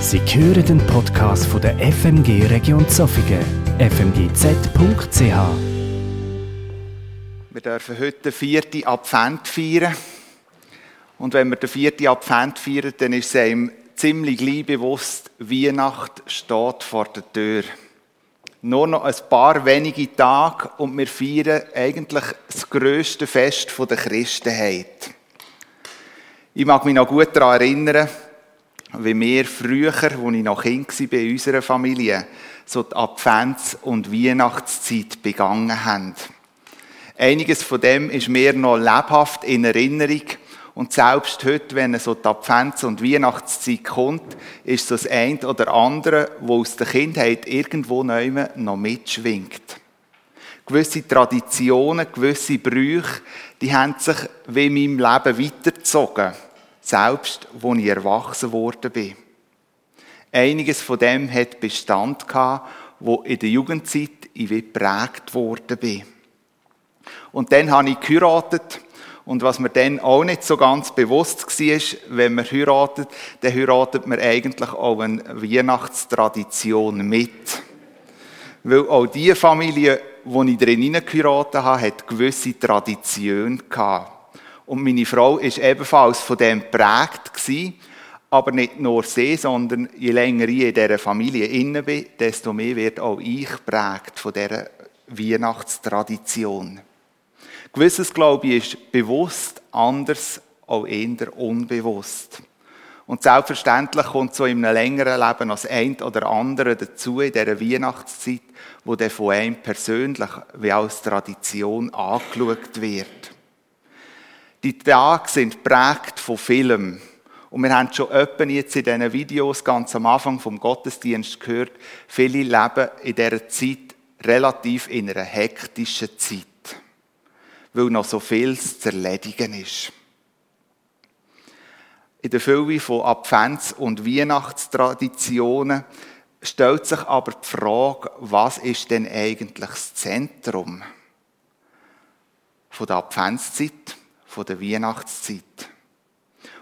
Sie hören den Podcast von der FMG Region Zofingen, fmgz.ch. Wir dürfen heute den vierten Advent feiern. Und wenn wir den vierten Advent feiern, dann ist es einem ziemlich gleich bewusst, Weihnacht steht vor der Tür. Nur noch ein paar wenige Tage und wir feiern eigentlich das grösste Fest der Christenheit. Ich mag mich noch gut daran erinnern, wie wir früher, als ich noch Kind war bei unserer Familie, so die Advents- und Weihnachtszeit begangen haben. Einiges von dem ist mir noch lebhaft in Erinnerung. Und selbst heute, wenn so die Advents- und Weihnachtszeit kommt, ist das eine oder andere, wo aus der Kindheit irgendwo noch mitschwingt. Gewisse Traditionen, gewisse Brüche, die haben sich wie in meinem Leben weitergezogen selbst als ich erwachsen worden bin. Einiges von dem hat Bestand gehabt, wo in der Jugendzeit ich geprägt worden bin. Und dann habe ich geheiratet. Und was mir dann auch nicht so ganz bewusst war, wenn man heiratet, dann heiratet man eigentlich auch eine Weihnachtstradition mit. Weil auch die Familie, wo ich drin geheiratet habe, hat gewisse Traditionen gehabt. Und meine Frau ist ebenfalls von dem geprägt gewesen, aber nicht nur sie, sondern je länger ich in dieser Familie inne bin, desto mehr wird auch ich geprägt von dieser Weihnachtstradition. Gewisses, glaube ich, ist bewusst, anders auch eher unbewusst. Und selbstverständlich kommt so in einem längeren Leben das ein oder andere dazu in dieser Weihnachtszeit, wo dann von einem persönlich wie als Tradition angeschaut wird. Die Tage sind prägt von Film. Und wir haben schon öppen jetzt in diesen Videos ganz am Anfang vom Gottesdienst gehört, viele leben in dieser Zeit relativ in einer hektischen Zeit. Weil noch so viel zu erledigen ist. In der Fülle von Advents- und Weihnachtstraditionen stellt sich aber die Frage, was ist denn eigentlich das Zentrum von der Adventszeit? Von der Weihnachtszeit.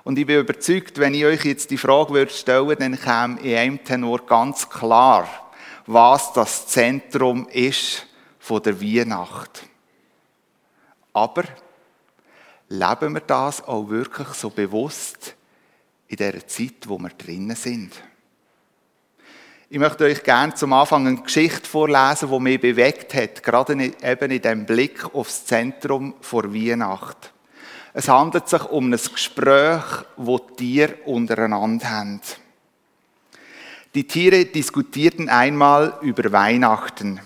Und ich bin überzeugt, wenn ich euch jetzt die Frage würde stellen, dann käme in einem Tenor ganz klar, was das Zentrum ist von der Weihnacht. Aber leben wir das auch wirklich so bewusst in der Zeit, wo wir drinnen sind? Ich möchte euch gerne zum Anfang eine Geschichte vorlesen, die mich bewegt hat, gerade eben in dem Blick aufs Zentrum vor Weihnacht. Es handelt sich um ein Gespräch, die Tiere untereinander haben. Die Tiere diskutierten einmal über Weihnachten.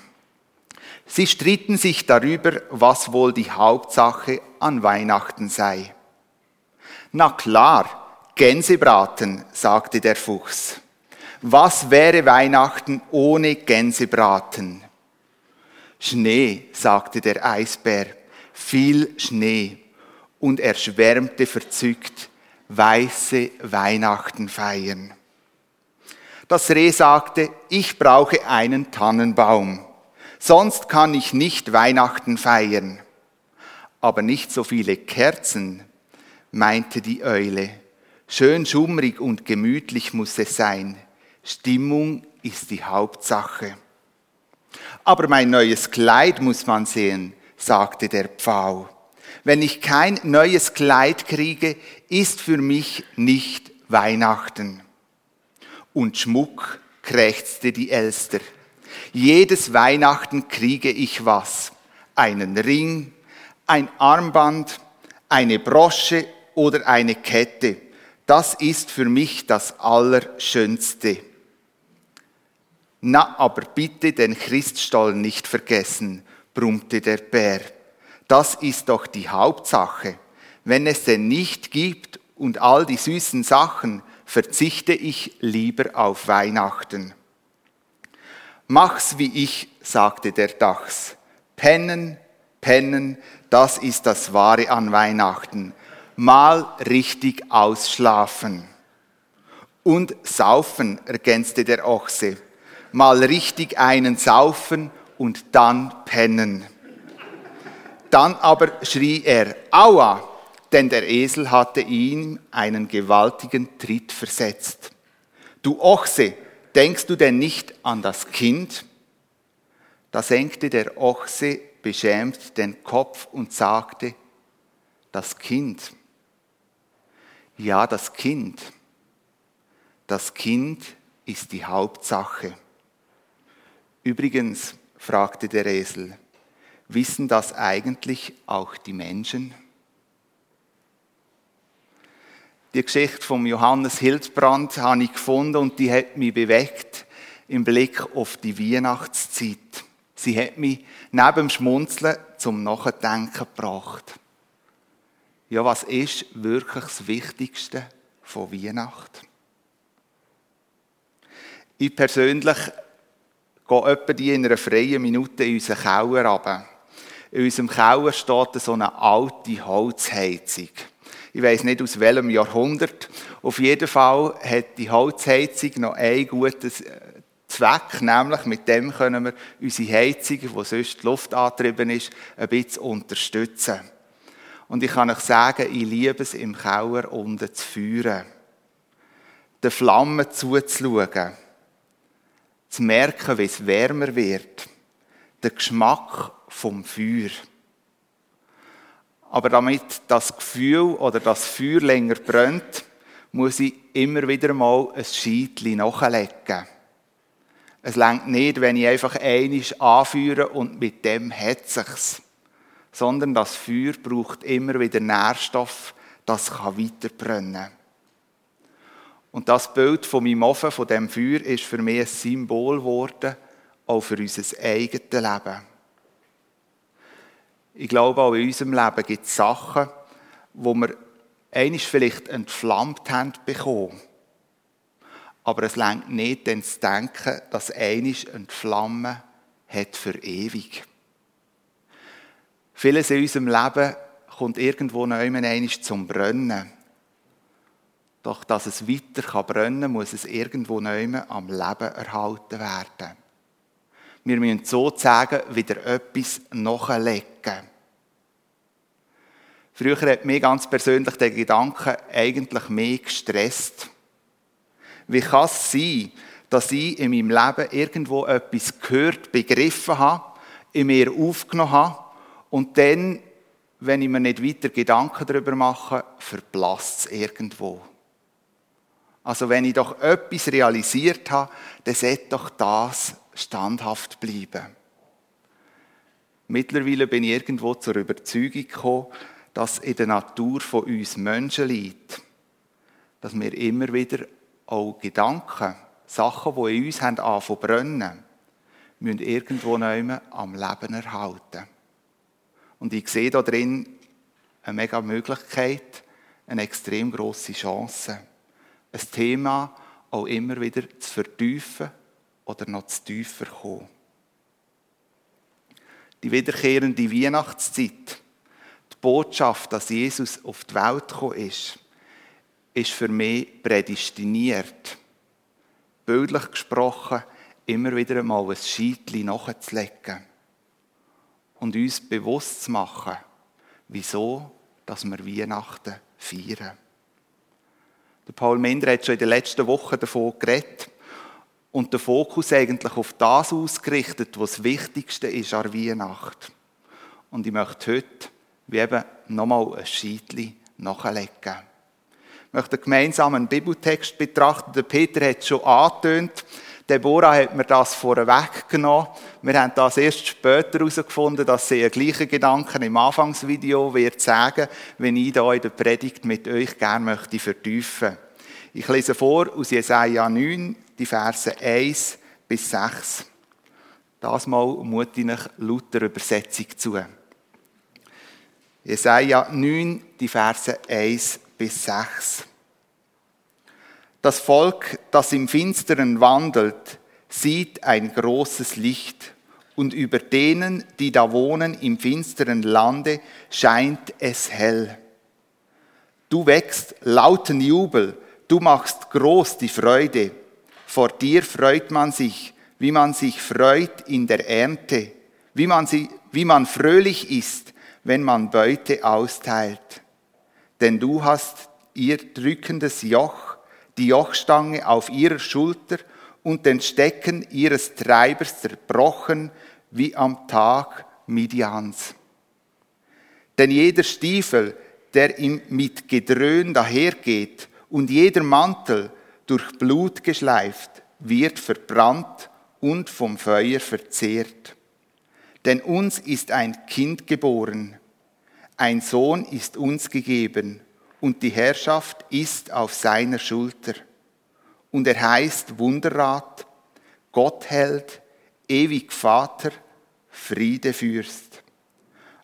Sie stritten sich darüber, was wohl die Hauptsache an Weihnachten sei. Na klar, Gänsebraten, sagte der Fuchs. Was wäre Weihnachten ohne Gänsebraten? Schnee, sagte der Eisbär, viel Schnee und er schwärmte verzückt, weiße Weihnachten feiern. Das Reh sagte, ich brauche einen Tannenbaum, sonst kann ich nicht Weihnachten feiern. Aber nicht so viele Kerzen, meinte die Eule. Schön schummrig und gemütlich muss es sein. Stimmung ist die Hauptsache. Aber mein neues Kleid muss man sehen, sagte der Pfau. Wenn ich kein neues Kleid kriege, ist für mich nicht Weihnachten. Und Schmuck krächzte die Elster. Jedes Weihnachten kriege ich was. Einen Ring, ein Armband, eine Brosche oder eine Kette. Das ist für mich das Allerschönste. Na, aber bitte den Christstollen nicht vergessen, brummte der Bär. Das ist doch die Hauptsache. Wenn es denn nicht gibt und all die süßen Sachen, verzichte ich lieber auf Weihnachten. Mach's wie ich, sagte der Dachs. Pennen, pennen, das ist das Wahre an Weihnachten. Mal richtig ausschlafen. Und saufen, ergänzte der Ochse. Mal richtig einen saufen und dann pennen. Dann aber schrie er, Aua, denn der Esel hatte ihm einen gewaltigen Tritt versetzt. Du Ochse, denkst du denn nicht an das Kind? Da senkte der Ochse beschämt den Kopf und sagte, das Kind. Ja, das Kind. Das Kind ist die Hauptsache. Übrigens, fragte der Esel, wissen das eigentlich auch die Menschen? Die Geschichte von Johannes Hildbrand habe ich gefunden und die hat mich bewegt im Blick auf die Weihnachtszeit. Sie hat mich neben dem Schmunzeln zum Nachdenken gebracht. Ja, was ist wirklich das Wichtigste von Weihnachten? Ich persönlich gehe etwa die in einer freien Minute in unseren Keller runter. In unserem Keller steht so eine alte Holzheizung. Ich weiß nicht aus welchem Jahrhundert. Auf jeden Fall hat die Holzheizung noch einen guten Zweck, nämlich mit dem können wir unsere Heizung, die sonst Luft angetrieben ist, ein bisschen unterstützen. Und ich kann euch sagen, ich liebe es, im Keller unten zu führen, den Flammen zuzuschauen, zu merken, wie es wärmer wird, den Geschmack vom Feuer. Aber damit das Gefühl oder das Feuer länger brennt, muss ich immer wieder mal ein Scheitchen nachlegen. Es längt nicht, wenn ich einfach einisch anführe und mit dem hat sich's. Sondern das Feuer braucht immer wieder Nährstoff, das kann weiter brennen. Und das Bild von meinem Ofen, von dem Feuer, ist für mich ein Symbol geworden, auch für unser eigenes Leben. Ich glaube, auch in unserem Leben gibt es Sachen, wo wir einisch vielleicht entflammt haben bekommen aber es längt nicht, dann zu denken, dass einisch entflammen hat für ewig. Vieles in unserem Leben kommt irgendwo noch einmal zum Brennen. Doch dass es weiter brennen kann, muss es irgendwo einmal am Leben erhalten werden. Wir müssen sozusagen wieder etwas nachlegen. Früher hat mich ganz persönlich der Gedanke eigentlich mehr gestresst. Wie kann es sein, dass ich in meinem Leben irgendwo etwas gehört, begriffen habe, in mir aufgenommen habe und dann, wenn ich mir nicht weiter Gedanken darüber mache, verblasst es irgendwo. Also wenn ich doch etwas realisiert habe, dann sollte doch das standhaft bleiben. Mittlerweile bin ich irgendwo zur Überzeugung gekommen, dass in der Natur von uns Menschen liegt, dass wir immer wieder auch Gedanken, Sachen, die in uns haben anfangen brennen, müssen irgendwo am Leben erhalten. Und ich sehe da drin eine mega Möglichkeit, eine extrem große Chance, ein Thema auch immer wieder zu vertiefen oder noch zu tiefer kommen. Die wiederkehrende Weihnachtszeit, die Botschaft, dass Jesus auf die Welt gekommen ist, ist für mich prädestiniert, bildlich gesprochen, immer wieder einmal ein Scheitchen nachzulegen und uns bewusst zu machen, wieso dass wir Weihnachten feiern. Der Paul Minder hat schon in den letzten Wochen davon geredet und den Fokus eigentlich auf das ausgerichtet, was das Wichtigste ist an Weihnacht. Und ich möchte heute wie eben nochmal ein Scheitchen nachlegen möchte gemeinsam einen Bibeltext betrachten. Der Peter hat es schon angetönt. Deborah hat mir das vorweg genommen. Wir haben das erst später herausgefunden, dass sie einen gleichen Gedanken im Anfangsvideo wird sagen, wenn ich da in der Predigt mit euch gerne möchte vertiefen. Ich lese vor aus Jesaja 9, die Verse 1 bis 6. Das mal mute ich lauter Übersetzung zu. Jesaja 9, die Verse 1 bis 6. Das Volk, das im Finsteren wandelt, sieht ein großes Licht, und über denen, die da wohnen im finsteren Lande, scheint es hell. Du wächst lauten Jubel, du machst groß die Freude. Vor dir freut man sich, wie man sich freut in der Ernte, wie man, sie, wie man fröhlich ist, wenn man Beute austeilt denn du hast ihr drückendes Joch, die Jochstange auf ihrer Schulter und den Stecken ihres Treibers zerbrochen wie am Tag Midians. Denn jeder Stiefel, der ihm mit Gedröhn dahergeht und jeder Mantel durch Blut geschleift, wird verbrannt und vom Feuer verzehrt. Denn uns ist ein Kind geboren, ein Sohn ist uns gegeben und die Herrschaft ist auf seiner Schulter. Und er heißt Wunderrat, Gottheld, ewig Vater, Friedefürst.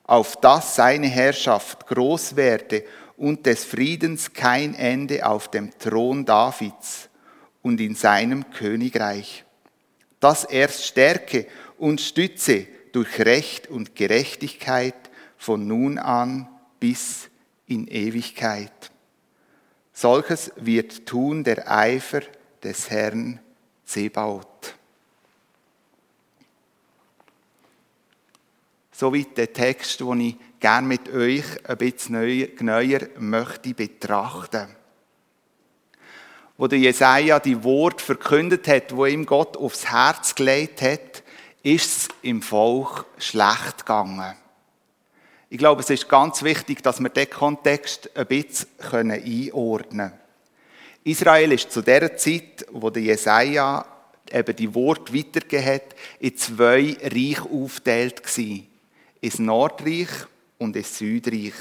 Auf dass seine Herrschaft groß werde und des Friedens kein Ende auf dem Thron Davids und in seinem Königreich. Dass er stärke und stütze durch Recht und Gerechtigkeit von nun an bis in Ewigkeit. Solches wird tun der Eifer des Herrn Zebaut. Soweit der Text, den ich gerne mit euch ein bisschen neuer möchte betrachten. Wo der Jesaja die Wort verkündet hat, wo ihm Gott aufs Herz gelegt hat, ist es im Volk schlecht gegangen. Ich glaube, es ist ganz wichtig, dass wir den Kontext ein bisschen einordnen können. Israel ist zu der Zeit, wo der Jesaja eben die Wort weitergegeben hat, in zwei Reiche aufgeteilt gewesen. Ins Nordreich und ins Südreich.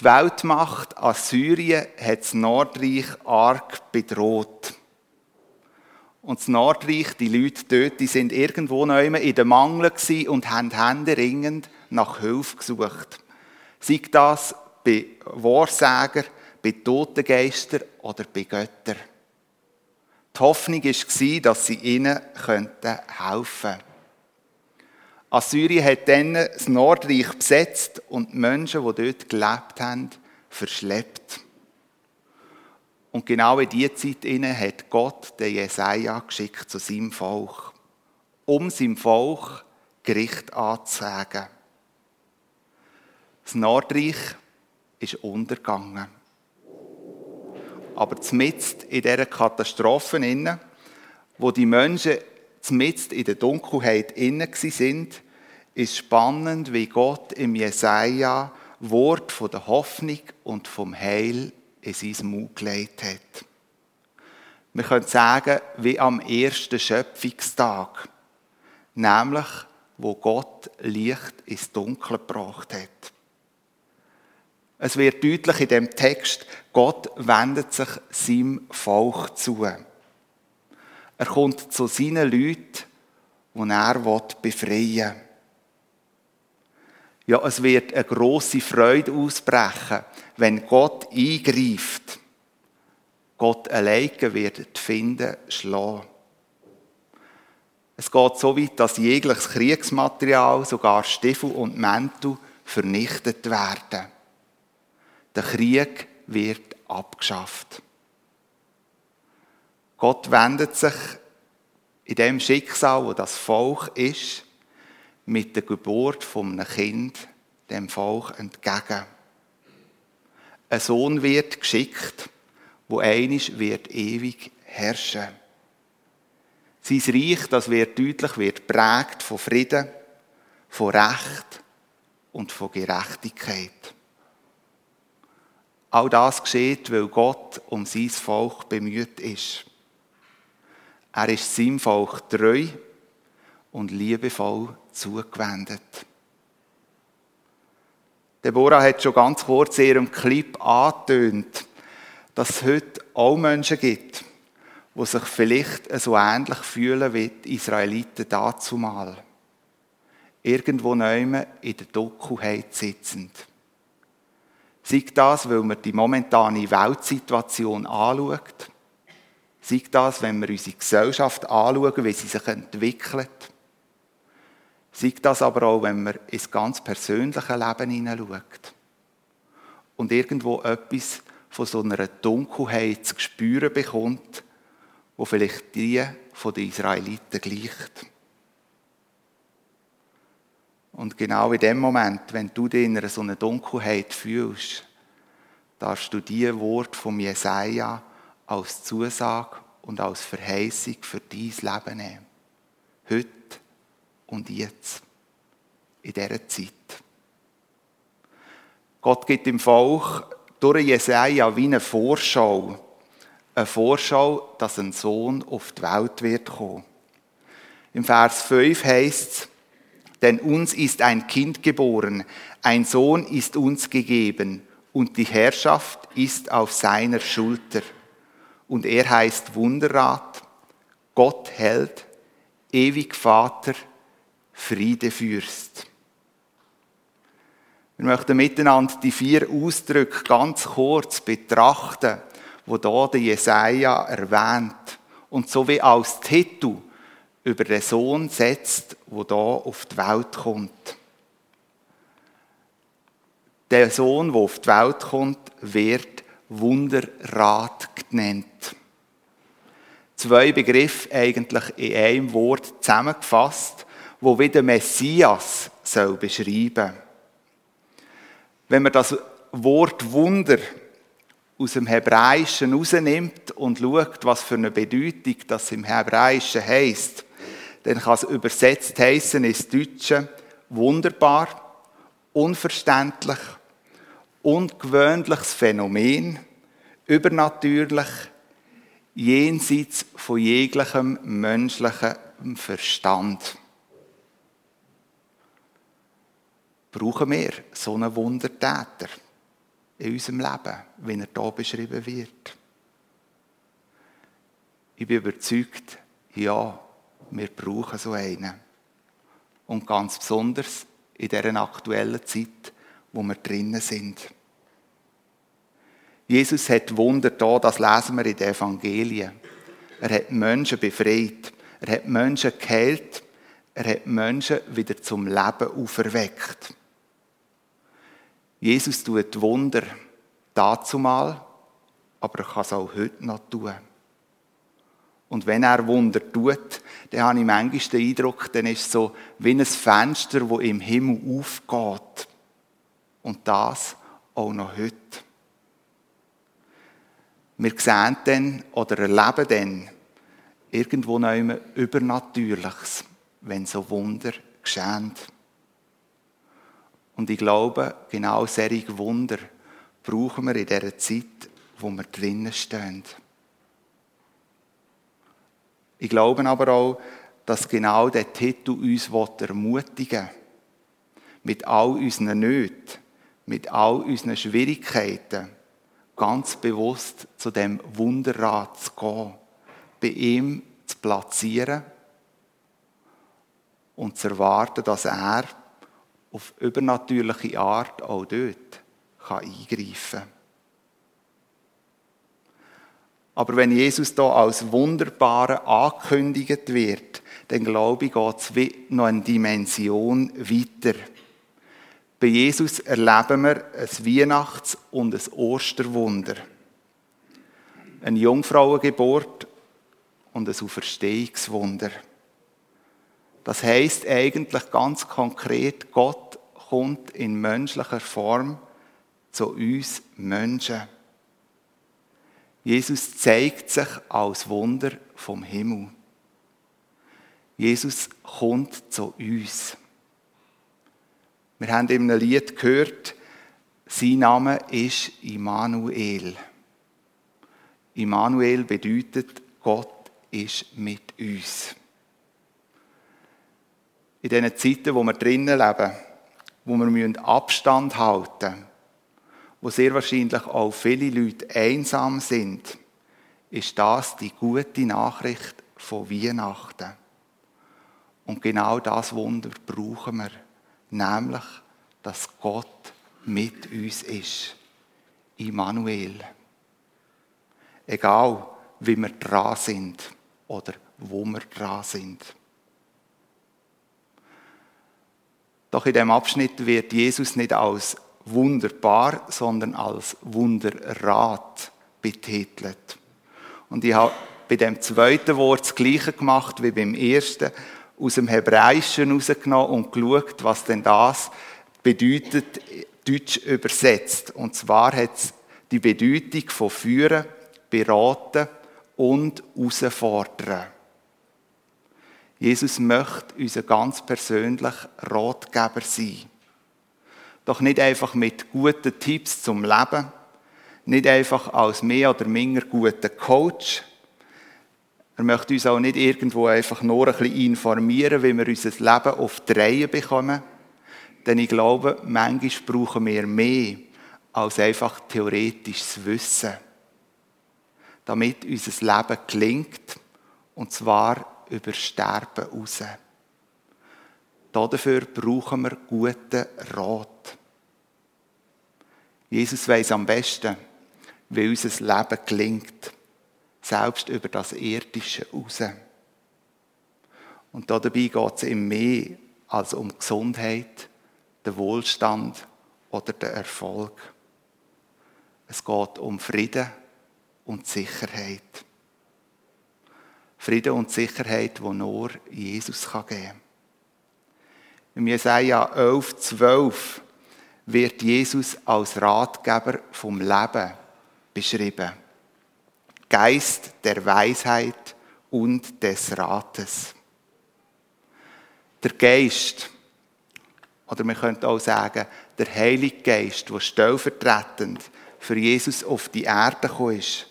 Die Weltmacht Assyrien hat das Nordreich arg bedroht. Und das Nordreich, die Leute dort, die sind irgendwo immer in der Mangel und haben händeringend nach Hilfe gesucht. Sei das bei Wahrsager, bei Totengeistern oder bei Göttern. Die Hoffnung war, dass sie ihnen helfen könnten. Assyrien hat dann das Nordreich besetzt und die Menschen, die dort gelebt haben, verschleppt. Und genau in diese Zeit hat Gott den Jesaja geschickt zu seinem Volk, um seinem Volk Gericht anzusagen. Das Nordreich ist untergegangen. Aber zumindest in dieser Katastrophe, wo die Menschen zumindest in der Dunkelheit innen sind, ist spannend, wie Gott im Jesaja Wort von der Hoffnung und vom Heil in sein Mund gelegt hat. Wir können sagen, wie am ersten Schöpfungstag, nämlich wo Gott Licht ins Dunkel gebracht hat. Es wird deutlich in dem Text, Gott wendet sich seinem Volk zu. Er kommt zu seinen Leuten, die er befreien will. Ja, es wird eine große Freude ausbrechen, wenn Gott eingreift. Gott alleine wird die Finden schlagen. Es geht so weit, dass jegliches Kriegsmaterial, sogar Stiefel und Mäntel, vernichtet werden. Der Krieg wird abgeschafft. Gott wendet sich in dem Schicksal, wo das Volk ist, mit der Geburt von einem Kind dem Volk entgegen. Ein Sohn wird geschickt, wo einisch wird ewig herrschen. Sein Reich, das wird deutlich, wird prägt von Frieden, von Recht und von Gerechtigkeit. All das geschieht, weil Gott um sein Volk bemüht ist. Er ist seinem Volk treu und liebevoll zugewendet. Deborah hat schon ganz kurz in ihrem Clip angetönt, dass es heute auch Menschen gibt, die sich vielleicht so ähnlich fühlen wie die Israeliten dazumal. Irgendwo neume in der Dunkelheit sitzend. Sei das, weil man die momentane Weltsituation anschaut. Sei das, wenn wir unsere Gesellschaft anschauen, wie sie sich entwickelt. Sei das aber auch, wenn man ins ganz persönliche Leben hineinschaut. Und irgendwo etwas von so einer Dunkelheit zu spüren bekommt, wo vielleicht die von den Israeliten gleicht. Und genau in dem Moment, wenn du dich in so einer Dunkelheit fühlst, darfst du die Wort vom Jesaja als Zusage und als Verheißung für dein Leben nehmen. Heute und jetzt. In dieser Zeit. Gott gibt dem Volk durch Jesaja wie eine Vorschau. Eine Vorschau, dass ein Sohn auf die Welt wird kommen. Im Vers 5 heißt es, denn uns ist ein Kind geboren, ein Sohn ist uns gegeben und die Herrschaft ist auf seiner Schulter. Und er heißt Wunderrat, Gott Held, ewig Vater, Friedefürst. Wir möchten miteinander die vier Ausdrücke ganz kurz betrachten, wo da der Jesaja erwähnt und so wie als Titel über den Sohn setzt, wo da auf die Welt kommt. Der Sohn, der auf die Welt kommt, wird Wunderrat genannt. Zwei Begriffe eigentlich in einem Wort zusammengefasst, wo wieder Messias soll beschreiben. Wenn man das Wort Wunder aus dem Hebräischen rausnimmt und schaut, was für eine Bedeutung das im Hebräischen heißt, dann kann es übersetzt heißen ins Deutsche wunderbar, unverständlich, ungewöhnliches Phänomen, übernatürlich, jenseits von jeglichem menschlichem Verstand. Brauchen wir so einen Wundertäter in unserem Leben, wie er hier beschrieben wird? Ich bin überzeugt, ja, wir brauchen so einen. Und ganz besonders in dieser aktuellen Zeit, wo wir drinnen sind. Jesus hat Wunder da, das lesen wir in den Evangelien. Er hat Menschen befreit. Er hat Menschen geheilt. Er hat Menschen wieder zum Leben auferweckt. Jesus tut Wunder dazu mal, aber er kann es auch heute noch tun. Und wenn er Wunder tut, dann habe ich manchmal den Eindruck, dann ist es so wie ein Fenster, das im Himmel aufgeht. Und das auch noch heute. Wir sehen dann oder erleben dann irgendwo noch immer Übernatürliches, wenn so Wunder geschehen. Und ich glaube, genau solche Wunder brauchen wir in dieser Zeit, wo wir drinnen stehen. Ich glaube aber auch, dass genau der Titel uns ermutigen will, mit all unseren Nöten, mit all unseren Schwierigkeiten, ganz bewusst zu dem Wunderrat zu gehen, bei ihm zu platzieren und zu erwarten, dass er auf übernatürliche Art auch dort eingreifen kann. Aber wenn Jesus da als Wunderbare angekündigt wird, dann glaube ich, geht es noch eine Dimension weiter. Bei Jesus erleben wir ein Weihnachts- und ein Osterwunder. Eine Jungfrauengeburt und ein Auferstehungswunder. Das heißt eigentlich ganz konkret, Gott kommt in menschlicher Form zu uns Menschen. Jesus zeigt sich als Wunder vom Himmel. Jesus kommt zu uns. Wir haben in einem Lied gehört, sein Name ist Immanuel. Immanuel bedeutet, Gott ist mit uns in diesen Zeiten, wo wir drinnen leben, wo wir Abstand halten müssen, wo sehr wahrscheinlich auch viele Leute einsam sind, ist das die gute Nachricht von Weihnachten. Und genau das Wunder brauchen wir, nämlich, dass Gott mit uns ist. Immanuel. Egal, wie wir dran sind oder wo wir dran sind. Doch in dem Abschnitt wird Jesus nicht als wunderbar, sondern als Wunderrat betitelt. Und ich habe bei dem zweiten Wort das Gleiche gemacht wie beim ersten, aus dem Hebräischen herausgenommen und geschaut, was denn das bedeutet, deutsch übersetzt. Und zwar hat es die Bedeutung von führen, beraten und herausfordern. Jesus möchte unser ganz persönlich Ratgeber sein. Doch nicht einfach mit guten Tipps zum Leben, nicht einfach als mehr oder minder guter Coach. Er möchte uns auch nicht irgendwo einfach nur ein bisschen informieren, wie wir unser Leben auf die Reihe bekommen. Denn ich glaube, manchmal brauchen wir mehr als einfach theoretisches Wissen, damit unser Leben gelingt, und zwar über Sterben raus. Dafür brauchen wir guten Rat. Jesus weiß am besten, wie unser Leben gelingt, selbst über das Irdische raus. Und dabei geht es ihm mehr als um Gesundheit, den Wohlstand oder den Erfolg. Es geht um Frieden und Sicherheit. Frieden und Sicherheit, die nur Jesus geben kann. Im Jesaja 11, 12 wird Jesus als Ratgeber vom Leben beschrieben. Geist der Weisheit und des Rates. Der Geist, oder man könnte auch sagen, der Heilige Geist, der stellvertretend für Jesus auf die Erde gekommen ist,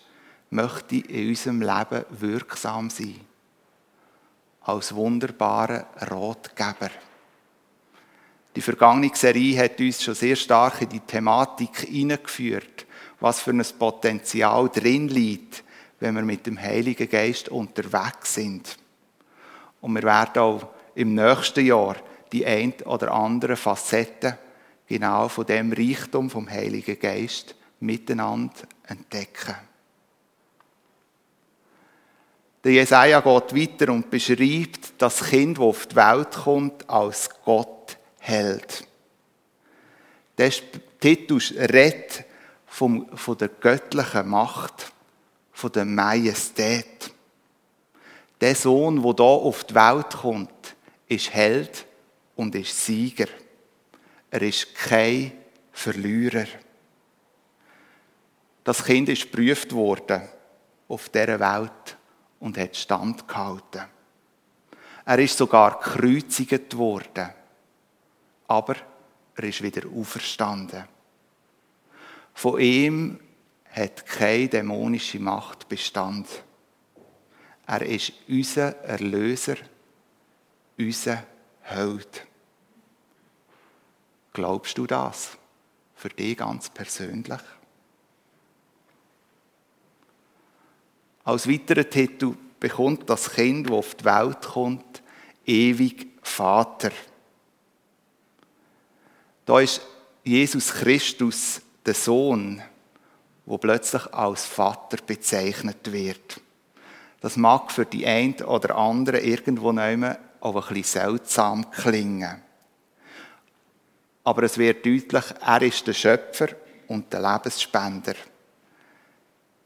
möchte in unserem Leben wirksam sein. Als wunderbarer Ratgeber. Die vergangene Serie hat uns schon sehr stark in die Thematik hineingeführt, was für ein Potenzial drin liegt, wenn wir mit dem Heiligen Geist unterwegs sind. Und wir werden auch im nächsten Jahr die ein oder andere Facetten genau von dem Reichtum vom Heiligen Geist miteinander entdecken. Der Jesaja geht weiter und beschreibt das Kind, das auf die Welt kommt, als Gott hält. Der Titel redet von der göttlichen Macht, von der Majestät. Der Sohn, der hier auf die Welt kommt, ist Held und ist Sieger. Er ist kein Verlierer. Das Kind ist geprüft worden auf dieser Welt und hat standgehalten. Er ist sogar gekreuzigt worden. Aber er ist wieder auferstanden. Von ihm hat keine dämonische Macht Bestand. Er ist unser Erlöser, unser Held. Glaubst du das? Für dich ganz persönlich? Als weiterer Titel bekommt das Kind, das auf die Welt kommt, ewig Vater. Da ist Jesus Christus der Sohn, wo plötzlich als Vater bezeichnet wird. Das mag für die einen oder anderen irgendwo nehmen auch ein bisschen seltsam klingen. Aber es wird deutlich, er ist der Schöpfer und der Lebensspender.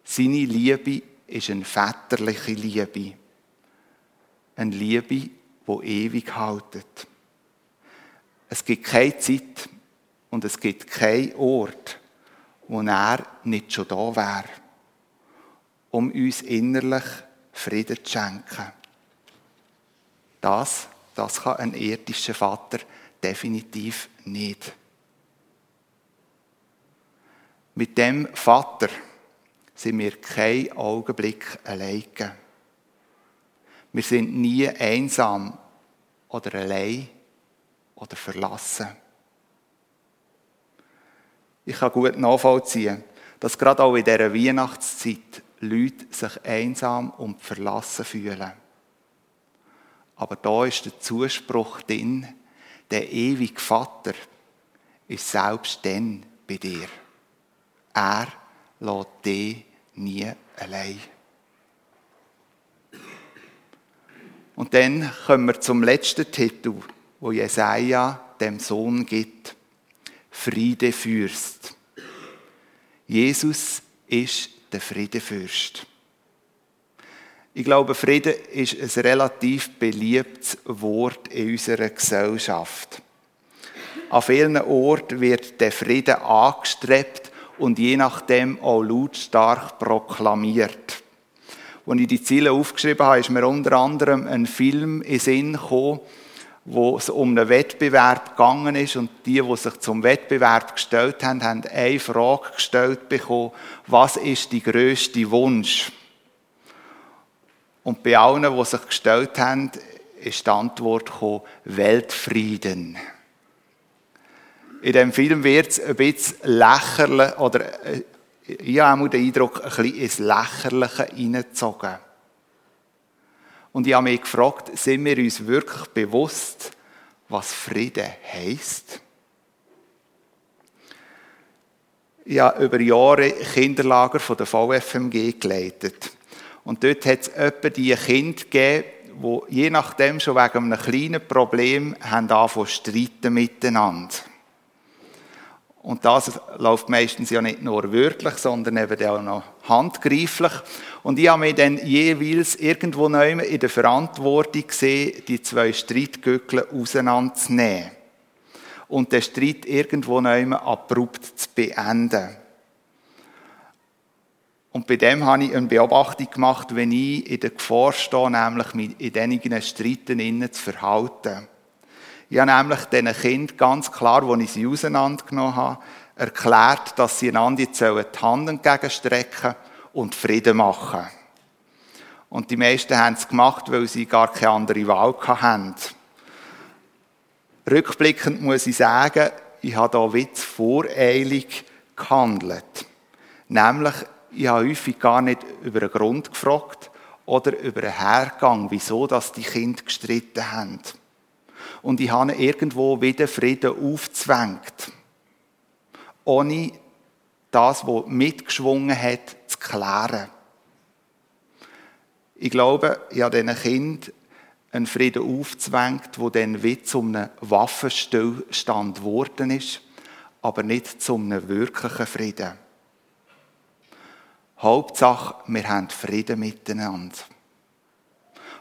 Seine Liebe ist eine väterliche Liebe. Eine Liebe, die ewig haltet. Es gibt keine Zeit und es gibt keinen Ort, wo er nicht schon da wäre, um uns innerlich Frieden zu schenken. Das, das kann ein irdischer Vater definitiv nicht. Mit dem Vater sind wir keinen Augenblick alleine. Wir sind nie einsam oder allein oder verlassen. Ich kann gut nachvollziehen, dass gerade auch in dieser Weihnachtszeit Leute sich einsam und verlassen fühlen. Aber da ist der Zuspruch drin, der ewige Vater ist selbst dann bei dir. Er lässt dich nie allein. Und dann kommen wir zum letzten Titel, wo Jesaja dem Sohn gibt. Friedefürst. Jesus ist der Friedefürst. Ich glaube, Frieden ist ein relativ beliebtes Wort in unserer Gesellschaft. An vielen Orten wird der Frieden angestrebt und je nachdem auch lautstark proklamiert. Als ich die Ziele aufgeschrieben habe, ist mir unter anderem ein Film in Sinn gekommen, wo es um einen Wettbewerb gegangen ist und die, die sich zum Wettbewerb gestellt haben, haben eine Frage gestellt bekommen, was ist die größte Wunsch? Und bei allen, die sich gestellt haben, ist die Antwort gekommen, Weltfrieden. In dem Film wird es ein bisschen lächerlich, oder äh, ich habe den Eindruck, ein bisschen ins Lächerliche hineingezogen. Und ich habe mich gefragt, sind wir uns wirklich bewusst, was Frieden heisst? Ich habe über Jahre Kinderlager von der VFMG geleitet. Und dort hat es etwa die Kinder gegeben, die je nachdem schon wegen einem kleinen Problem haben angefangen zu streiten miteinander. Und das läuft meistens ja nicht nur wörtlich, sondern eben auch noch handgreiflich. Und ich habe mich dann jeweils irgendwo neu in der Verantwortung gesehen, die zwei Streitgöckle auseinanderzunehmen. Und den Streit irgendwo neu abrupt zu beenden. Und bei dem habe ich eine Beobachtung gemacht, wenn ich in der Gefahr stehe, nämlich mit in diesen Streiten zu verhalten. Ich habe nämlich diesen Kindern ganz klar, als ich sie auseinandergenommen habe, erklärt, dass sie einander jetzt die Hand entgegenstrecken und Frieden machen. Und die meisten haben es gemacht, weil sie gar keine andere Wahl hatten. Rückblickend muss ich sagen, ich habe hier Witz voreilig gehandelt. Nämlich, ich habe häufig gar nicht über einen Grund gefragt oder über einen Hergang, wieso dass die Kinder gestritten haben und ich habe irgendwo wieder Frieden aufzwängt. Ohne das, was mitgeschwungen hat, zu klären. Ich glaube, ich habe diesen Kind einen Frieden aufzwängt, wo dann wie zu einem Waffenstillstand geworden ist, aber nicht zu einem wirklichen Frieden. Hauptsache, wir haben Frieden miteinander.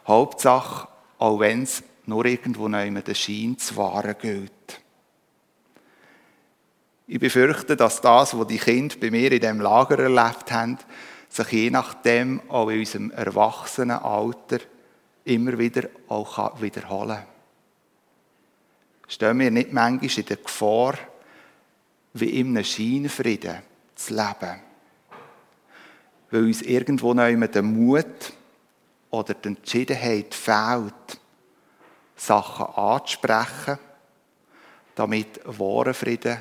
Hauptsache, auch wenn es nur irgendwo neu der Schein zu wahren gilt. Ich befürchte, dass das, was die Kinder bei mir in dem Lager erlebt haben, sich je nachdem auch in unserem Erwachsenenalter immer wieder auch wiederholen kann. Stehen wir nicht manchmal in der Gefahr, wie in einem Scheinfrieden zu leben? Weil uns irgendwo neu der Mut oder die Entschiedenheit fehlt, Sachen anzusprechen, damit wahre Frieden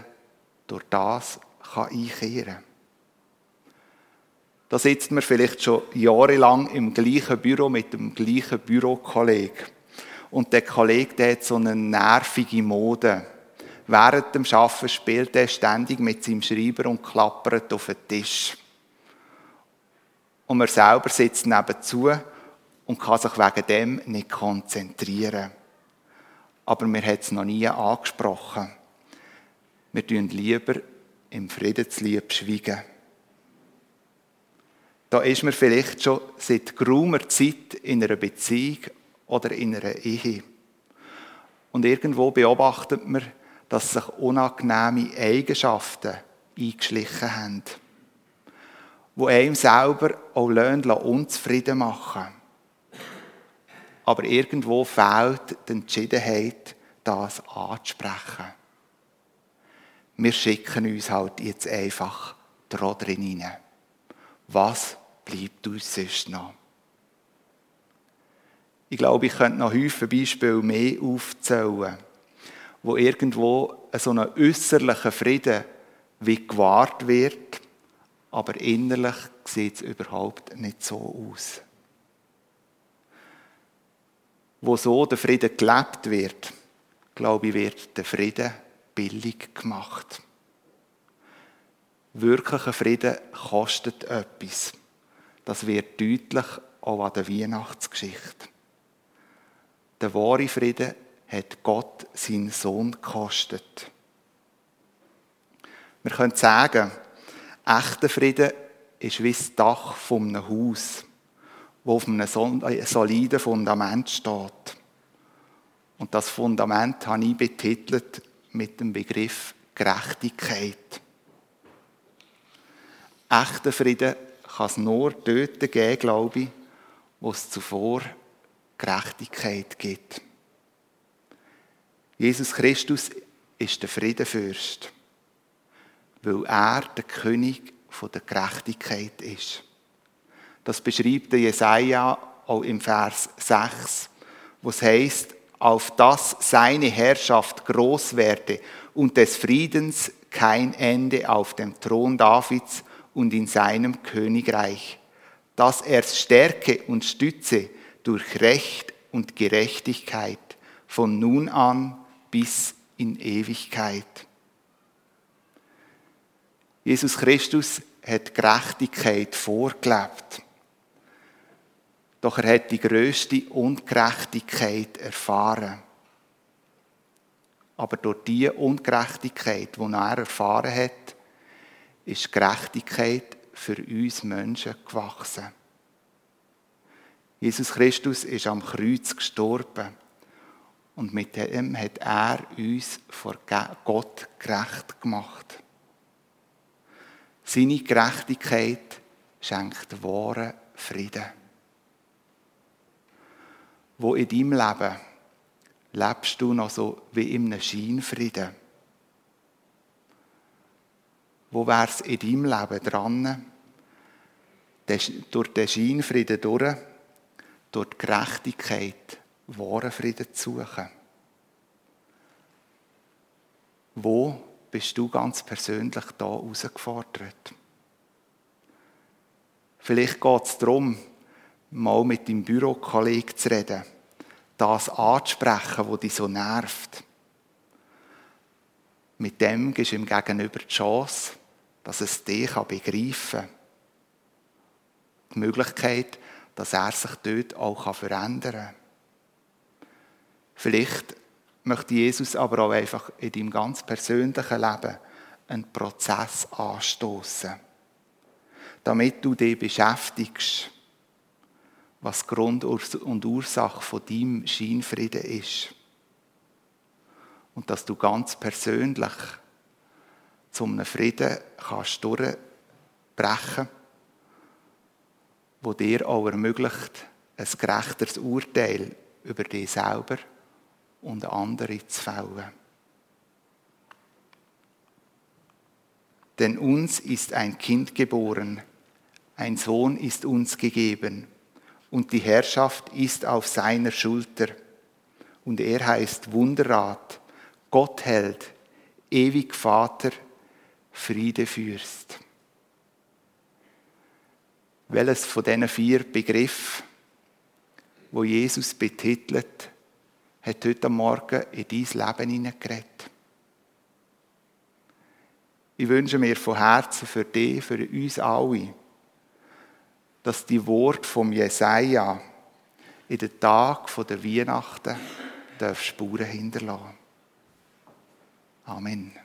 durch das kann einkehren kann. Da sitzt man vielleicht schon jahrelang im gleichen Büro mit dem gleichen Bürokollegen. Und der Kollege der hat so eine nervige Mode. Während dem Arbeiten spielt er ständig mit seinem Schreiber und klappert auf den Tisch. Und man selber sitzt nebenzu und kann sich wegen dem nicht konzentrieren aber wir haben es noch nie angesprochen. Wir tun lieber im Friedenslieb schweigen. Da ist man vielleicht schon seit geraumer Zeit in einer Beziehung oder in einer Ehe. Und irgendwo beobachtet man, dass sich unangenehme Eigenschaften eingeschlichen haben, wo einem selber auch Löhne unzufrieden machen aber irgendwo fehlt die Entschiedenheit, das anzusprechen. Wir schicken uns halt jetzt einfach drin rein. Was bleibt uns sonst noch? Ich glaube, ich könnte noch häufig Beispiele mehr aufzählen, wo irgendwo so ein äußerlicher Frieden wie gewahrt wird, aber innerlich sieht es überhaupt nicht so aus wo so der Frieden gelebt wird, glaube ich, wird der Frieden billig gemacht. Wirklicher Frieden kostet etwas. Das wird deutlich auch an der Weihnachtsgeschichte. Der wahre Frieden hat Gott seinen Sohn gekostet. Wir können sagen, echter Frieden ist wie das Dach von einem Haus wo auf einem äh, soliden Fundament steht. Und das Fundament habe ich betitelt mit dem Begriff Gerechtigkeit. echten Frieden kann es nur dort geben, glaube ich, wo es zuvor Gerechtigkeit gibt. Jesus Christus ist der Friedenfürst, weil er der König der Gerechtigkeit ist. Das beschreibt der Jesaja auch im Vers 6, wo es heißt, auf dass seine Herrschaft groß werde und des Friedens kein Ende auf dem Thron Davids und in seinem Königreich, dass er stärke und stütze durch Recht und Gerechtigkeit von nun an bis in Ewigkeit. Jesus Christus hat Gerechtigkeit vorgelebt. Doch er hat die größte Ungerechtigkeit erfahren. Aber durch die Ungerechtigkeit, die er erfahren hat, ist Gerechtigkeit für uns Menschen gewachsen. Jesus Christus ist am Kreuz gestorben und mit dem hat er uns vor Gott gerecht gemacht. Seine Gerechtigkeit schenkt wahren Frieden. Wo in deinem Leben lebst du noch so wie in einem Scheinfrieden? Wo wäre es in deinem Leben dran, durch den Scheinfrieden durch, durch die Gerechtigkeit, wahren Frieden zu suchen? Wo bist du ganz persönlich da herausgefordert? Vielleicht geht es darum, mal mit deinem Bürokollegen zu reden das anzusprechen, was dich so nervt. Mit dem gibst du ihm gegenüber die Chance, dass es dich begreifen kann. Die Möglichkeit, dass er sich dort auch verändern kann. Vielleicht möchte Jesus aber auch einfach in deinem ganz persönlichen Leben einen Prozess anstoßen, damit du dich beschäftigst was Grund und Ursache von deinem Scheinfrieden ist. Und dass du ganz persönlich zu einem Frieden kannst durchbrechen, wo dir auch ermöglicht, ein gerechteres Urteil über dich selber und andere zu fällen. Denn uns ist ein Kind geboren, ein Sohn ist uns gegeben und die Herrschaft ist auf seiner Schulter. Und er heißt Wunderrat, Gottheld, ewig Vater, Friedefürst. Welches von diesen vier Begriffen, wo Jesus betitelt, hat heute Morgen in dein Leben hineingeredet? Ich wünsche mir von Herzen für dich, für uns alle, dass die Wort vom Jesaja in den Tag der Weihnachten Spuren hinterlassen. Amen.